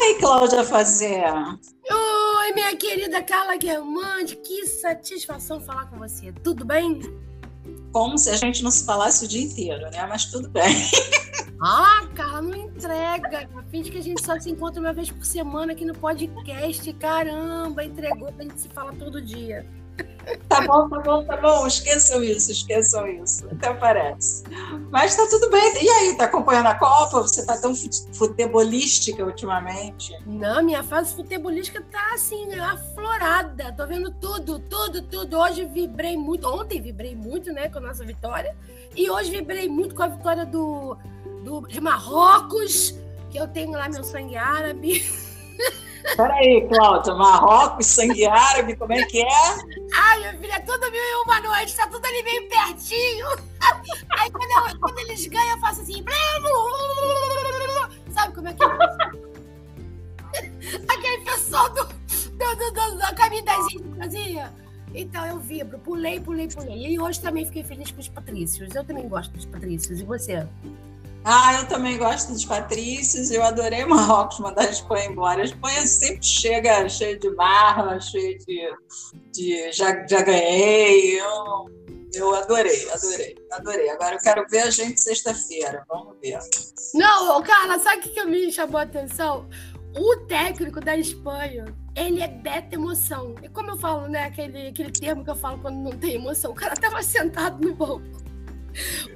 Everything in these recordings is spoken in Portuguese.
aí, Cláudia Fazer? Oi, minha querida Carla Guermande, que satisfação falar com você. Tudo bem? Como se a gente não se falasse o dia inteiro, né? Mas tudo bem. Ah, Carla, não entrega. Finge que a gente só se encontra uma vez por semana aqui no podcast. Caramba, entregou pra gente se falar todo dia. Tá bom, tá bom, tá bom. Esqueçam isso, esqueçam isso. Até parece. Mas tá tudo bem. E aí, tá acompanhando a Copa? Você tá tão futebolística ultimamente? Não, minha fase futebolística tá assim, aflorada. Tô vendo tudo, tudo, tudo. Hoje vibrei muito. Ontem vibrei muito, né, com a nossa vitória. E hoje vibrei muito com a vitória do, do de Marrocos, que eu tenho lá meu sangue árabe. Peraí, Cláudia, Marrocos, sangue árabe, como é que é? Ai, minha filha, é tudo mil e uma noite, tá tudo ali meio pertinho. Aí quando, eu, quando eles ganham, eu faço assim. Sabe como é que é? Aquele pessoal do, do, do, do, da caminho das fazia. Então eu vibro, pulei, pulei, pulei. E hoje também fiquei feliz com os Patrícios. Eu também gosto dos Patrícios. E você? Ah, eu também gosto dos Patrícios. Eu adorei Marrocos mandar a Espanha embora. A Espanha sempre chega cheia de marra, cheia de. de já, já ganhei. Eu, eu adorei, adorei, adorei. Agora eu quero ver a gente sexta-feira. Vamos ver. Não, Carla, sabe o que me chamou a atenção? O técnico da Espanha, ele é beta emoção. E como eu falo, né? Aquele, aquele termo que eu falo quando não tem emoção. O cara tava sentado no banco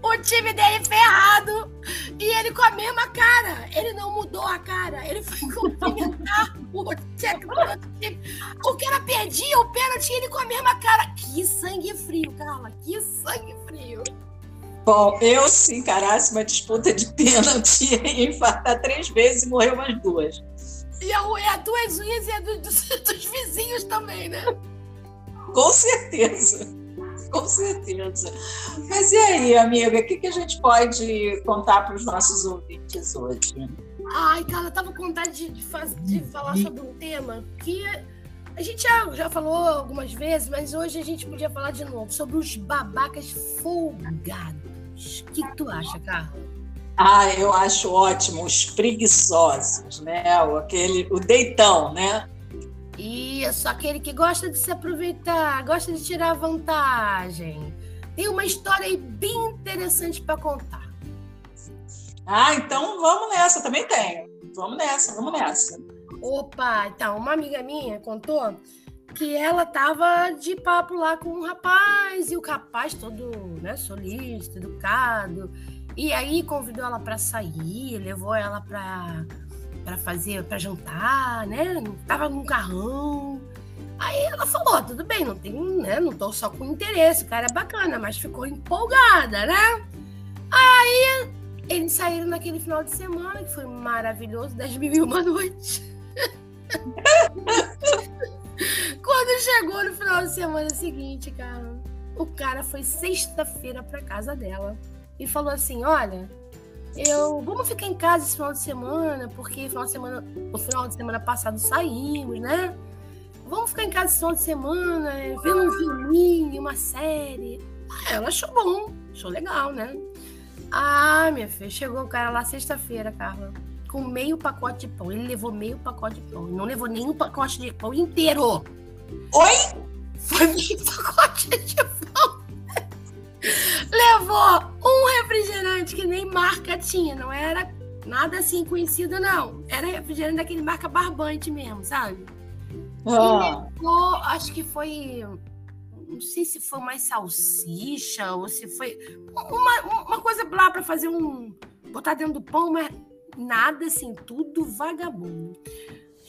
o time dele ferrado e ele com a mesma cara. Ele não mudou a cara. Ele foi cumprimentar o técnico do time. O cara perdia o pênalti e ele com a mesma cara. Que sangue frio, Carla. Que sangue frio. Bom, eu se encarasse uma disputa de pênalti ia infartar três vezes e morrer umas duas. E a, é a duas unhas e a do, dos, dos vizinhos também, né? Com certeza com certeza. Mas e aí, amiga, o que, que a gente pode contar para os nossos ouvintes hoje? Ai, cara, eu tava com vontade de, faz, de falar sobre um tema que a gente já, já falou algumas vezes, mas hoje a gente podia falar de novo sobre os babacas folgados. O que, que tu acha, Carla? Ah, eu acho ótimo, os preguiçosos, né? O, aquele, o deitão, né? Isso, aquele que gosta de se aproveitar, gosta de tirar vantagem. Tem uma história aí bem interessante para contar. Ah, então vamos nessa, também tenho. Vamos nessa, vamos nessa. Opa, então, uma amiga minha contou que ela tava de papo lá com um rapaz e o rapaz todo, né, solista, educado. E aí convidou ela para sair, levou ela para para fazer, para jantar, né? Tava num carrão. Aí ela falou: tudo bem, não tem, né? Não tô só com interesse, o cara é bacana, mas ficou empolgada, né? Aí eles saíram naquele final de semana, que foi maravilhoso, das mil e uma noites. Quando chegou no final de semana seguinte, cara, o cara foi sexta-feira pra casa dela e falou assim: olha eu vamos ficar em casa esse final de semana, porque final de semana, o final de semana passado saímos, né? Vamos ficar em casa esse final de semana, vendo um filminho, uma série. Ah, ela achou bom, achou legal, né? Ah, minha filha, chegou o cara lá sexta-feira, Carla, com meio pacote de pão. Ele levou meio pacote de pão. Não levou nenhum pacote de pão inteiro. Oi? Foi meio pacote de pão. Levou um refrigerante que nem marca tinha, não era nada assim conhecido, não. Era refrigerante daquele marca barbante mesmo, sabe? Ah. E levou, acho que foi. Não sei se foi mais salsicha ou se foi. Uma, uma coisa lá para fazer um. botar dentro do pão, mas nada assim, tudo vagabundo.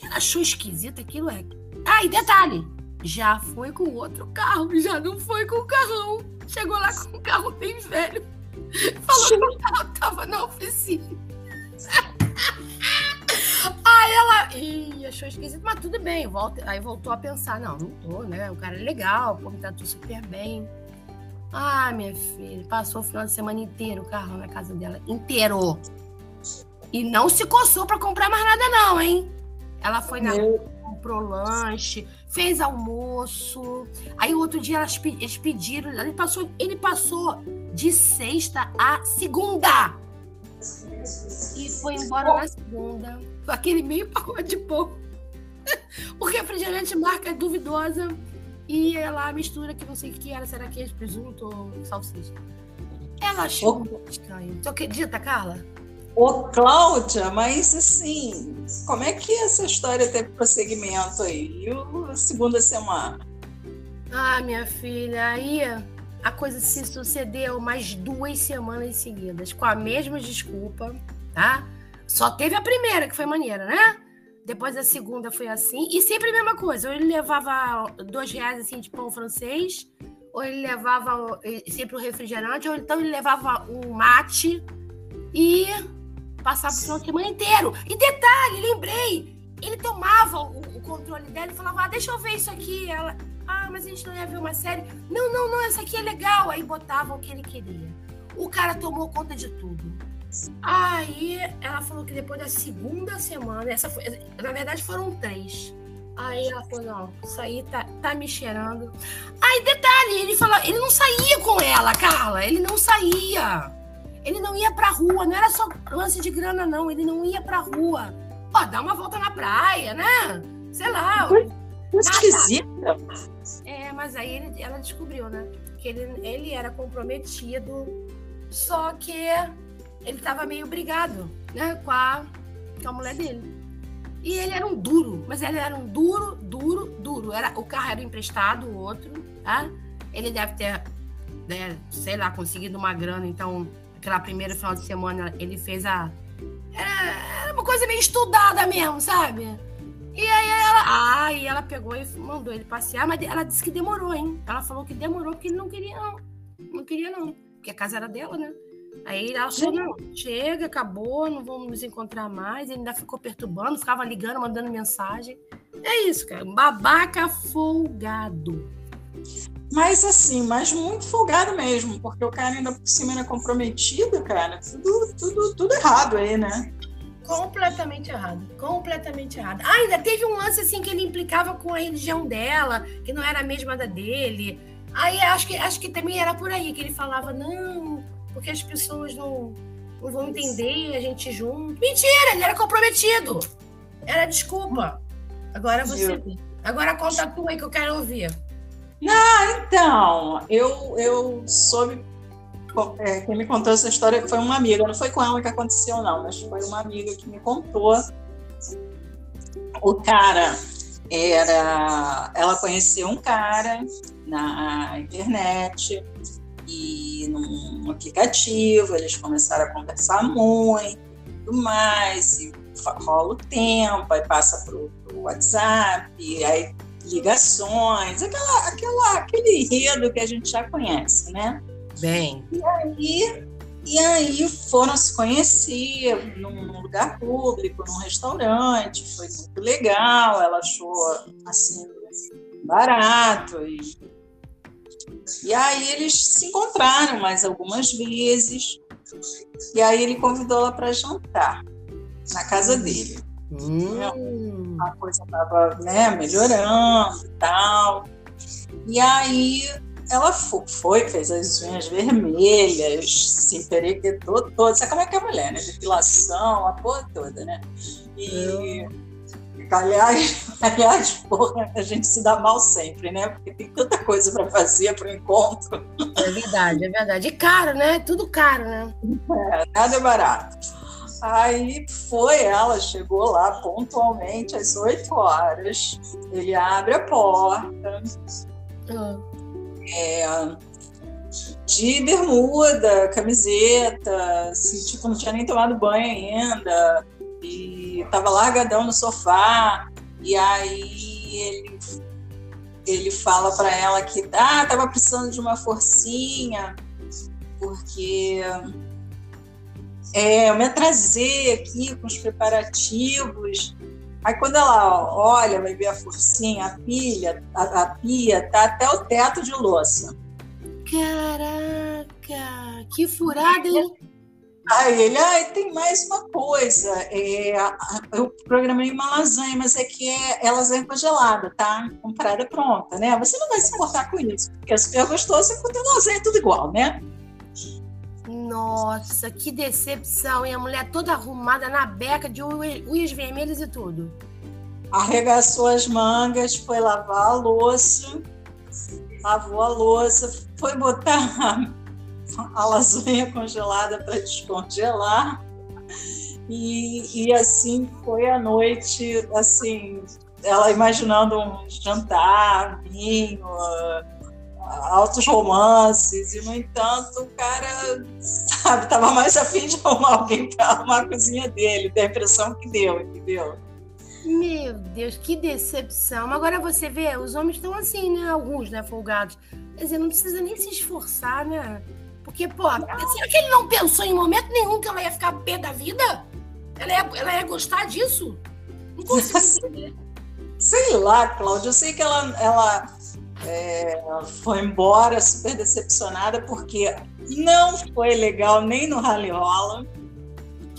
Ela achou esquisito aquilo, é. Ah, e detalhe! Já foi com outro carro, já não foi com o carrão. Chegou lá com um carro bem velho. Falou que o carro tava na oficina. Aí ela. Ih, achou esquisito, mas tudo bem. Volta, aí voltou a pensar: não, não tô, né? O cara é legal, pô, me tratou super bem. Ah, minha filha, passou o final de semana inteiro o carro na casa dela. Inteiro. E não se coçou pra comprar mais nada, não, hein? Ela foi na. Meu comprou lanche, fez almoço. Aí o outro dia elas, eles pediram, ele passou, ele passou de sexta a segunda. E foi embora na segunda. Aquele meio pacote de pão. o refrigerante marca é duvidosa. E ela mistura que não sei o que era, será queijo, presunto ou salsicha. Ela achou muito estranho. Você acredita, Carla? Ô, Cláudia, mas assim, como é que essa história teve prosseguimento aí? E a segunda semana? Ah, minha filha, aí a coisa se sucedeu mais duas semanas seguidas, com a mesma desculpa, tá? Só teve a primeira, que foi maneira, né? Depois a segunda foi assim. E sempre a mesma coisa. Ou ele levava dois reais assim de pão francês, ou ele levava sempre o refrigerante, ou então ele levava um mate e final de semana inteiro. E detalhe, lembrei, ele tomava o, o controle dela e falava: ah, deixa eu ver isso aqui. Ela, ah, mas a gente não ia ver uma série. Não, não, não, essa aqui é legal. Aí botava o que ele queria. O cara tomou conta de tudo. Aí ela falou que depois da segunda semana, essa foi, na verdade foram três. Aí ela falou, não, isso aí tá, tá me cheirando. Aí, detalhe, ele falou, ele não saía com ela, Carla, ele não saía. Ele não ia pra rua, não era só lance de grana, não, ele não ia pra rua. Ó, dá uma volta na praia, né? Sei lá. Esquisita. É, mas aí ele, ela descobriu, né? Que ele, ele era comprometido, só que ele estava meio brigado, né, com a, com a mulher dele. E ele era um duro, mas ele era um duro, duro, duro. Era, o carro era emprestado, o outro, tá? Ele deve ter, né, sei lá, conseguido uma grana, então, aquela primeira final de semana, ele fez a. Era, era uma coisa meio estudada mesmo, sabe? E aí ela, ah, e ela pegou e mandou ele passear, mas ela disse que demorou, hein? Ela falou que demorou porque ele não queria, não. Não queria, não. Porque a casa era dela, né? Aí ela falou, não, chega, acabou, não vamos nos encontrar mais. Ele ainda ficou perturbando, ficava ligando, mandando mensagem. É isso, cara. Um babaca folgado. Mas assim, mas muito folgado mesmo, porque o cara ainda por cima era comprometido, cara. Tudo, tudo, tudo errado aí, né? Completamente errado. Completamente errado. Ah, ainda teve um lance assim que ele implicava com a religião dela, que não era a mesma da dele. Aí acho que, acho que também era por aí que ele falava, não, porque as pessoas não, não vão entender a gente junto. Mentira, ele era comprometido. Era desculpa. Agora você. Agora conta tu aí que eu quero ouvir. Ah, então, eu, eu soube. É, quem me contou essa história foi uma amiga, não foi com ela que aconteceu, não, mas foi uma amiga que me contou. O cara era. Ela conheceu um cara na internet, e num aplicativo, eles começaram a conversar muito, tudo mais, e rola o tempo, aí passa para o WhatsApp, aí ligações, aquela, aquela, aquele enredo que a gente já conhece, né? Bem. E aí, e aí foram se conhecer num lugar público, num restaurante, foi muito legal, ela achou assim barato e e aí eles se encontraram mais algumas vezes. E aí ele convidou ela para jantar na casa dele. Hum. A coisa estava né, melhorando e tal. E aí ela foi, fez as unhas vermelhas, se emperequetou toda. Sabe como é que é a mulher, né? Depilação, a porra toda, né? E. Aliás, aliás, porra, a gente se dá mal sempre, né? Porque tem tanta coisa para fazer para o encontro. É verdade, é verdade. E caro, né? Tudo caro, né? É, nada é barato. Aí foi ela, chegou lá pontualmente às 8 horas. Ele abre a porta. Uhum. É, de bermuda, camiseta, assim, tipo, não tinha nem tomado banho ainda e tava largadão no sofá, e aí ele, ele fala para ela que ah, tava precisando de uma forcinha, porque é, eu me atrasei aqui com os preparativos. Aí quando ela olha, vai ver a forcinha, a pilha, a, a pia tá até o teto de louça. Caraca, que furada, hein? Aí ele, ah, tem mais uma coisa. É, eu programei uma lasanha, mas é que é, é lasanha congelada, tá? Comprada pronta, né? Você não vai se importar com isso, porque é super gostoso e tem lasanha é tudo igual, né? Nossa, que decepção. E a mulher toda arrumada na beca, de unhas vermelhas e tudo. Arregaçou as mangas, foi lavar a louça, lavou a louça, foi botar a lasanha congelada para descongelar. E, e assim foi a noite, assim, ela imaginando um jantar, vinho, altos romances, e no entanto o cara, sabe, estava mais afim de arrumar alguém para arrumar a cozinha dele, da impressão que deu, entendeu? Meu Deus, que decepção. Agora você vê, os homens estão assim, né? Alguns, né, folgados. Quer dizer, não precisa nem se esforçar, né? Porque, pô, será que ele não pensou em momento nenhum que ela ia ficar pé da vida? Ela ia, ela ia gostar disso? Não consigo entender. Sei lá, Cláudia, eu sei que ela, ela é, foi embora super decepcionada porque não foi legal nem no Rally Rola,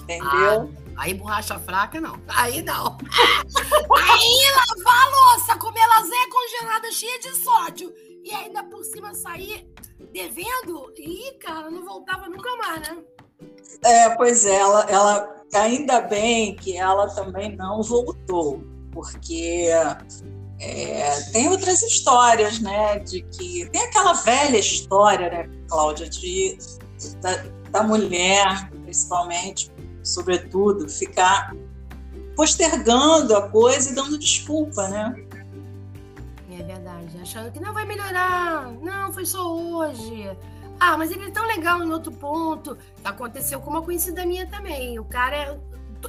entendeu? Ah, aí borracha fraca, não. Aí não. aí lavar a louça, comer lasanha congelada cheia de sódio e ainda por cima sair devendo, e cara, não voltava nunca mais, né? É, pois é, ela, ela ainda bem que ela também não voltou, porque é, tem outras histórias, né? De que tem aquela velha história, né, Cláudia, de da, da mulher, principalmente, sobretudo, ficar postergando a coisa e dando desculpa, né? É verdade, achando que não vai melhorar, não, foi só hoje. Ah, mas ele é tão legal em outro ponto. Aconteceu com uma conhecida minha também. O cara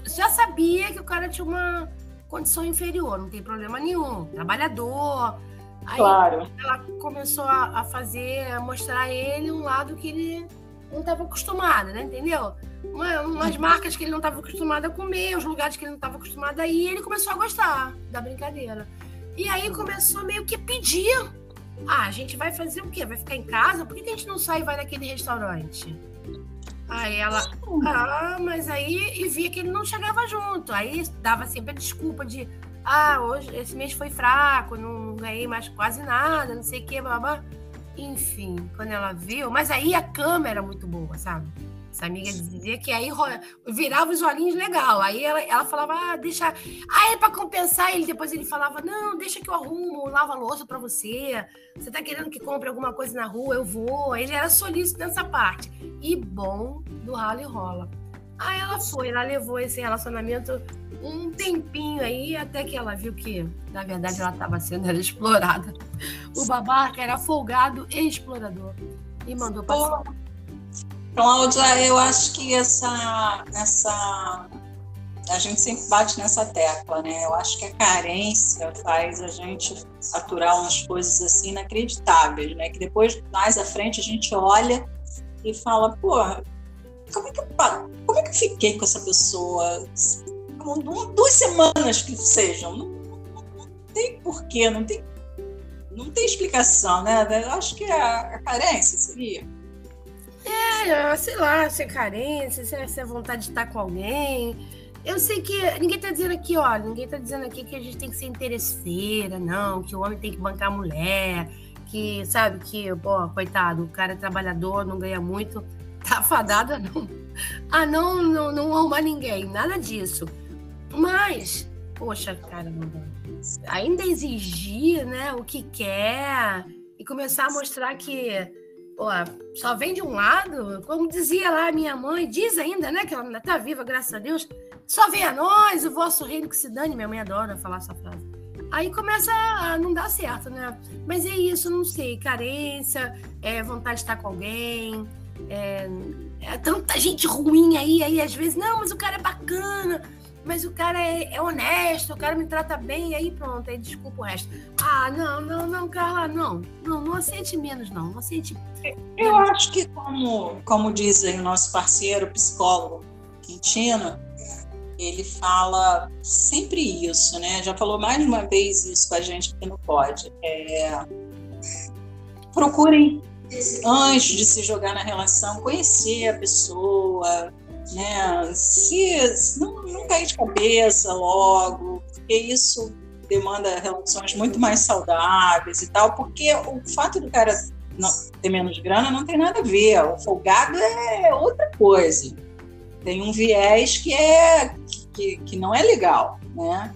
já sabia que o cara tinha uma condição inferior, não tem problema nenhum, trabalhador. Aí claro. ela começou a, fazer, a mostrar a ele um lado que ele não estava acostumado, né? Entendeu? Uma, umas marcas que ele não estava acostumado a comer, os lugares que ele não estava acostumado a ir, ele começou a gostar da brincadeira. E aí começou meio que pedir. Ah, a gente vai fazer o quê? Vai ficar em casa? Por que a gente não sai e vai naquele restaurante? Aí ela, ah, mas aí e via que ele não chegava junto. Aí dava sempre a desculpa de, ah, hoje esse mês foi fraco, não ganhei mais quase nada, não sei o que, blá, Enfim, quando ela viu, mas aí a câmera era muito boa, sabe? Essa amiga dizia que aí virava os olhinhos legal. Aí ela, ela falava, ah, deixa. Aí para compensar, ele depois ele falava, não, deixa que eu arrumo, lavo a louça para você. Você tá querendo que compre alguma coisa na rua? Eu vou. Ele era solícito nessa parte. E bom do ralo e rola. Aí ela foi, ela levou esse relacionamento um tempinho aí, até que ela viu que, na verdade, ela estava sendo explorada. O babaca era folgado e explorador. E mandou para Cláudia, eu acho que essa, essa. A gente sempre bate nessa tecla, né? Eu acho que a carência faz a gente aturar umas coisas assim inacreditáveis, né? Que depois, mais à frente, a gente olha e fala, pô, como é que eu, como é que eu fiquei com essa pessoa? Duas semanas que sejam. Não, não, não tem porquê, não tem, não tem explicação, né? Eu acho que a, a carência seria. É, sei lá, se é carência, se é, vontade de estar com alguém. Eu sei que ninguém tá dizendo aqui, olha, ninguém tá dizendo aqui que a gente tem que ser interesseira, não, que o homem tem que bancar a mulher, que, sabe, que, pô, coitado, o cara é trabalhador, não ganha muito, tá fadado a não, a não, não, não arrumar ninguém, nada disso. Mas, poxa, cara, ainda exigir, né, o que quer e começar a mostrar que pô, só vem de um lado, como dizia lá minha mãe, diz ainda, né, que ela ainda está viva, graças a Deus, só vem a nós, o vosso reino que se dane, minha mãe adora falar essa frase. Aí começa a não dar certo, né? Mas é isso, não sei, carência, é, vontade de estar com alguém, é, é tanta gente ruim aí, aí às vezes, não, mas o cara é bacana, mas o cara é, é, honesto, o cara me trata bem, e aí pronto, aí desculpa o resto. Ah, não, não, não, Carla, não, não, não aceite menos, não, não aceite. Eu acho que, como, como diz aí o nosso parceiro, psicólogo Quintino, ele fala sempre isso, né? Já falou mais de uma vez isso com a gente que não pode. É... Procurem, antes de se jogar na relação, conhecer a pessoa, né? Se, se não, não cair de cabeça logo, porque isso demanda relações muito mais saudáveis e tal, porque o fato do cara não, ter menos grana não tem nada a ver. O folgado é outra coisa. Tem um viés que é que, que não é legal, né?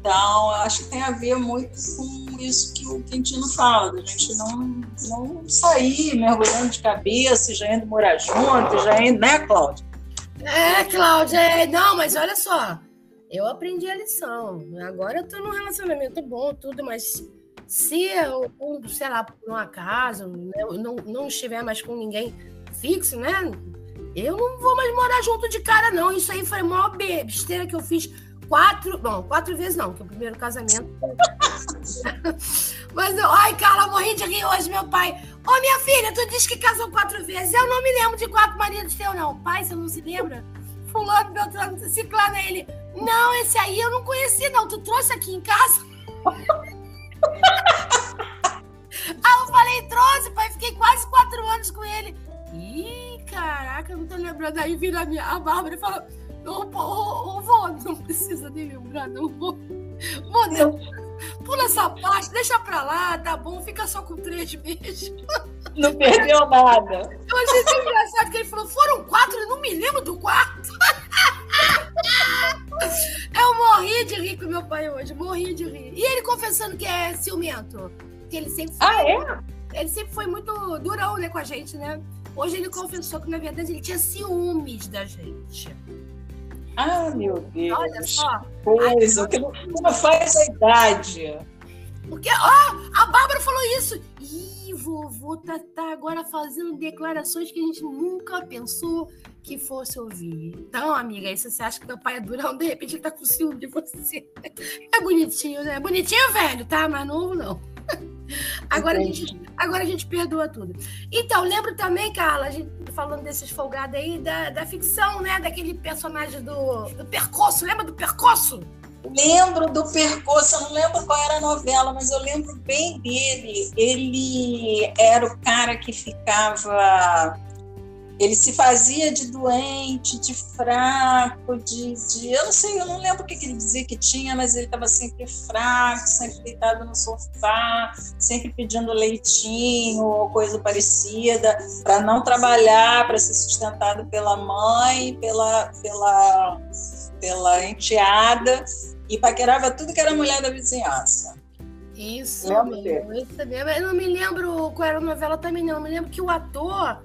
Então, acho que tem a ver muito com isso que o Quintino fala, da gente não, não sair mergulhando de cabeça, já indo morar junto, já indo, né, Cláudia? É, Cláudia, é, não, mas olha só, eu aprendi a lição. Agora eu tô num relacionamento bom, tudo, mas se eu, sei lá, por um acaso, eu não, não estiver mais com ninguém fixo, né? Eu não vou mais morar junto de cara, não. Isso aí foi a maior besteira que eu fiz quatro. Bom, quatro vezes não, que o primeiro casamento. Mas eu. Ai, Carla, morri de rir hoje, meu pai. Ô, minha filha, tu disse que casou quatro vezes. Eu não me lembro de quatro maridos teus, não. Pai, você não se lembra? Fulano, Beltrano, Ciclano, ele. Não, esse aí eu não conheci, não. Tu trouxe aqui em casa? Aí eu falei, trouxe, pai. Fiquei quase quatro anos com ele. Ih, caraca, eu não tô lembrando. Aí vira a, minha, a Bárbara e fala: Ô, ô, vô, não precisa de lembrar, não Deus, pula essa parte, deixa pra lá, tá bom, fica só com três meses. Não perdeu nada. Eu achei tão engraçado que ele falou: foram quatro, eu não me lembro do quarto. Eu morri de rir com meu pai hoje, morri de rir. E ele confessando que é ciumento. Que ele sempre foi, Ah, é? Ele sempre foi muito durão, né, com a gente, né? Hoje ele confessou que, na verdade, ele tinha ciúmes da gente. Ah, meu Deus. Olha só. Coisa, que não faz a idade. Porque, ó, a Bárbara falou isso. Ih, vovô tá, tá agora fazendo declarações que a gente nunca pensou que fosse ouvir. Então, amiga, se você acha que teu pai é durão, de repente ele tá com ciúme de você. É bonitinho, né? Bonitinho velho, tá? Mas novo não. Agora a, gente, agora a gente perdoa tudo. Então, lembro também, Carla, a gente falando desses folgados aí, da, da ficção, né? Daquele personagem do, do Percoço. Lembra do Percoço? Lembro do percurso, eu não lembro qual era a novela, mas eu lembro bem dele. Ele era o cara que ficava ele se fazia de doente, de fraco, de, de, Eu não sei, eu não lembro o que ele dizia que tinha, mas ele estava sempre fraco, sempre deitado no sofá, sempre pedindo leitinho ou coisa parecida, para não trabalhar, para ser sustentado pela mãe, pela, pela, pela enteada, e paquerava tudo que era mulher da vizinhança. Isso, mesmo, isso mesmo. Eu não me lembro qual era a novela também, não. Eu me lembro que o ator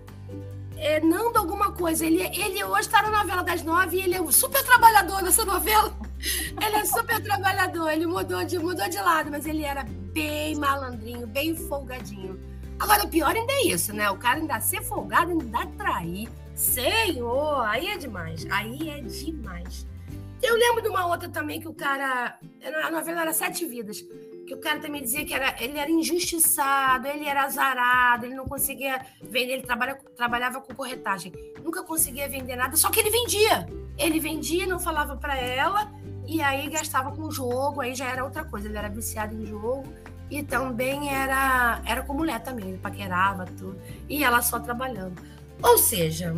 é, Nando alguma coisa. Ele, ele hoje está na novela das nove e ele é um super trabalhador nessa novela. Ele é super trabalhador, ele mudou de, mudou de lado, mas ele era bem malandrinho, bem folgadinho. Agora, o pior ainda é isso, né? O cara ainda ser folgado, ainda trair. Senhor, aí é demais. Aí é demais. Eu lembro de uma outra também que o cara. A novela era Sete Vidas que o cara também dizia que era, ele era injustiçado, ele era azarado, ele não conseguia vender, ele trabalha, trabalhava com corretagem, nunca conseguia vender nada, só que ele vendia. Ele vendia, não falava para ela, e aí gastava com jogo, aí já era outra coisa, ele era viciado em jogo e também era, era com mulher também, ele paquerava tudo, e ela só trabalhando. Ou seja,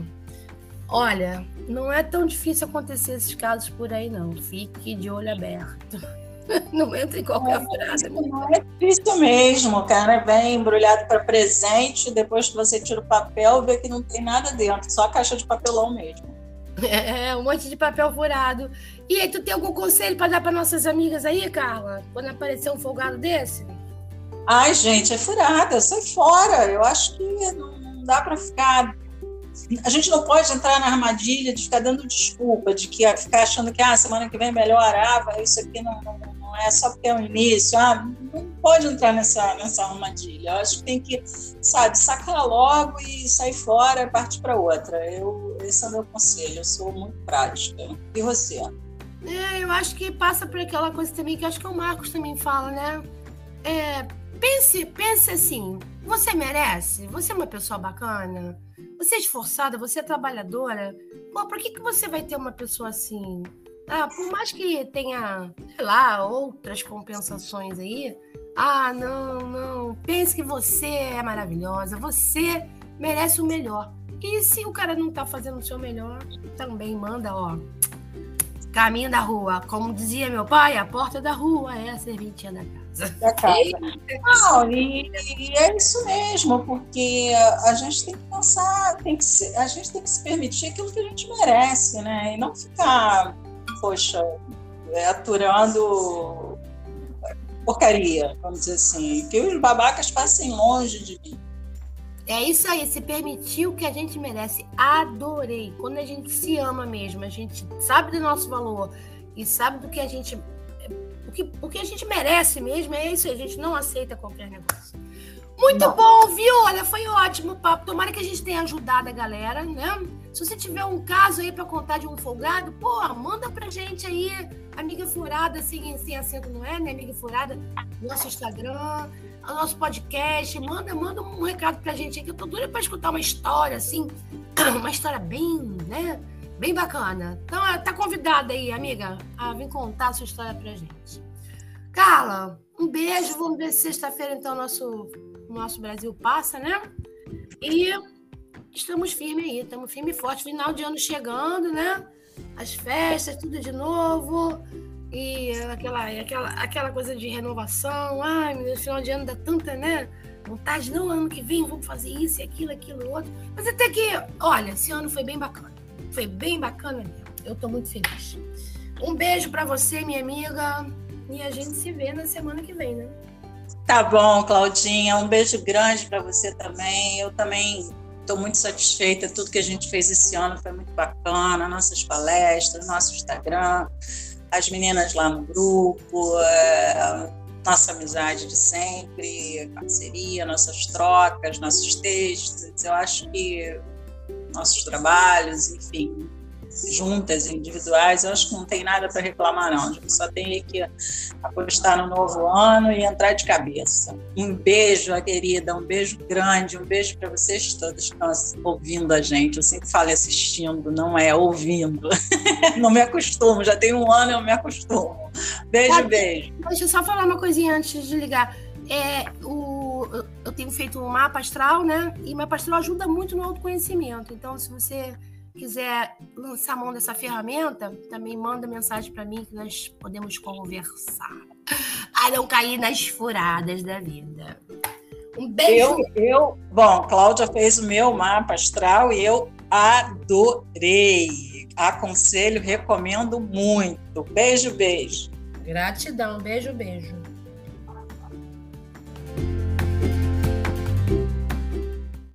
olha, não é tão difícil acontecer esses casos por aí, não. Fique de olho aberto. não entra em qualquer frase. Não é difícil mesmo, cara. Vem embrulhado para presente, depois que você tira o papel, vê que não tem nada dentro, só a caixa de papelão mesmo. É, um monte de papel furado. E aí, tu tem algum conselho para dar para nossas amigas aí, Carla? Quando aparecer um folgado desse? Ai, gente, é furada, sai fora. Eu acho que não dá para ficar a gente não pode entrar na armadilha de ficar dando desculpa, de que ficar achando que ah, semana que vem melhorava, isso aqui não, não, não é só porque é o início. Ah, não pode entrar nessa, nessa armadilha. Eu acho que tem que, sabe, sacar logo e sair fora, partir para outra. Eu, esse é o meu conselho. Eu sou muito prática. E você? É, eu acho que passa por aquela coisa também que acho que o Marcos também fala, né? É, pense, pense assim, você merece? Você é uma pessoa bacana? Você é esforçada, você é trabalhadora. Pô, por que, que você vai ter uma pessoa assim? Ah, por mais que tenha, sei lá, outras compensações aí. Ah, não, não. Pense que você é maravilhosa, você merece o melhor. E se o cara não tá fazendo o seu melhor, também manda, ó. Caminho da rua. Como dizia meu pai, a porta da rua é a serventia da casa. Da casa. Não, e, e, é isso mesmo, porque a, gente tem que pensar, tem que se, a gente tem que se permitir aquilo que a gente merece, né? E não ficar, poxa, é, aturando porcaria, vamos dizer assim. Que os babacas passem longe de mim. É isso aí, se permitir o que a gente merece. Adorei. Quando a gente se ama mesmo, a gente sabe do nosso valor e sabe do que a gente. O que, o que a gente merece mesmo, é isso aí. A gente não aceita qualquer negócio. Muito não. bom, viu? Olha, foi ótimo o papo. Tomara que a gente tenha ajudado a galera, né? Se você tiver um caso aí para contar de um folgado, pô, manda pra gente aí, amiga furada, sem, sem acento, não é, né? Amiga furada, nosso Instagram nosso podcast, manda, manda um recado pra gente aí, que eu tô doida pra escutar uma história, assim, uma história bem, né, bem bacana. Então, é, tá convidada aí, amiga, a vir contar a sua história pra gente. Carla, um beijo, vamos ver se sexta-feira, então, nosso, nosso Brasil passa, né? E estamos firmes aí, estamos firme e forte, final de ano chegando, né? As festas, tudo de novo. E aquela, aquela, aquela coisa de renovação, ai, no final de ano dá tanta, né? Vontade, não, ano que vem vamos fazer isso, aquilo, aquilo, outro. Mas até que, olha, esse ano foi bem bacana. Foi bem bacana mesmo. Eu tô muito feliz. Um beijo para você, minha amiga. E a gente se vê na semana que vem, né? Tá bom, Claudinha. Um beijo grande para você também. Eu também estou muito satisfeita. Tudo que a gente fez esse ano foi muito bacana. Nossas palestras, nosso Instagram as meninas lá no grupo, é, nossa amizade de sempre, parceria, nossas trocas, nossos textos. Eu acho que nossos trabalhos, enfim, juntas, individuais, eu acho que não tem nada para reclamar, não. A gente só tem que apostar no novo ano e entrar de cabeça. Um beijo, querida, um beijo grande, um beijo para vocês todos que estão ouvindo a gente. Eu sempre falo assistindo, não é ouvindo. não me acostumo, já tem um ano eu me acostumo. Beijo, beijo. Deixa eu só falar uma coisinha antes de ligar. É, o, eu tenho feito um mapa astral, né? E o mapa astral ajuda muito no autoconhecimento. Então, se você quiser lançar mão dessa ferramenta, também manda mensagem para mim que nós podemos conversar. A não cair nas furadas da vida. Um beijo. Eu, eu, bom, Cláudia fez o meu mapa astral e eu adorei. Aconselho, recomendo muito. Beijo, beijo. Gratidão, beijo, beijo.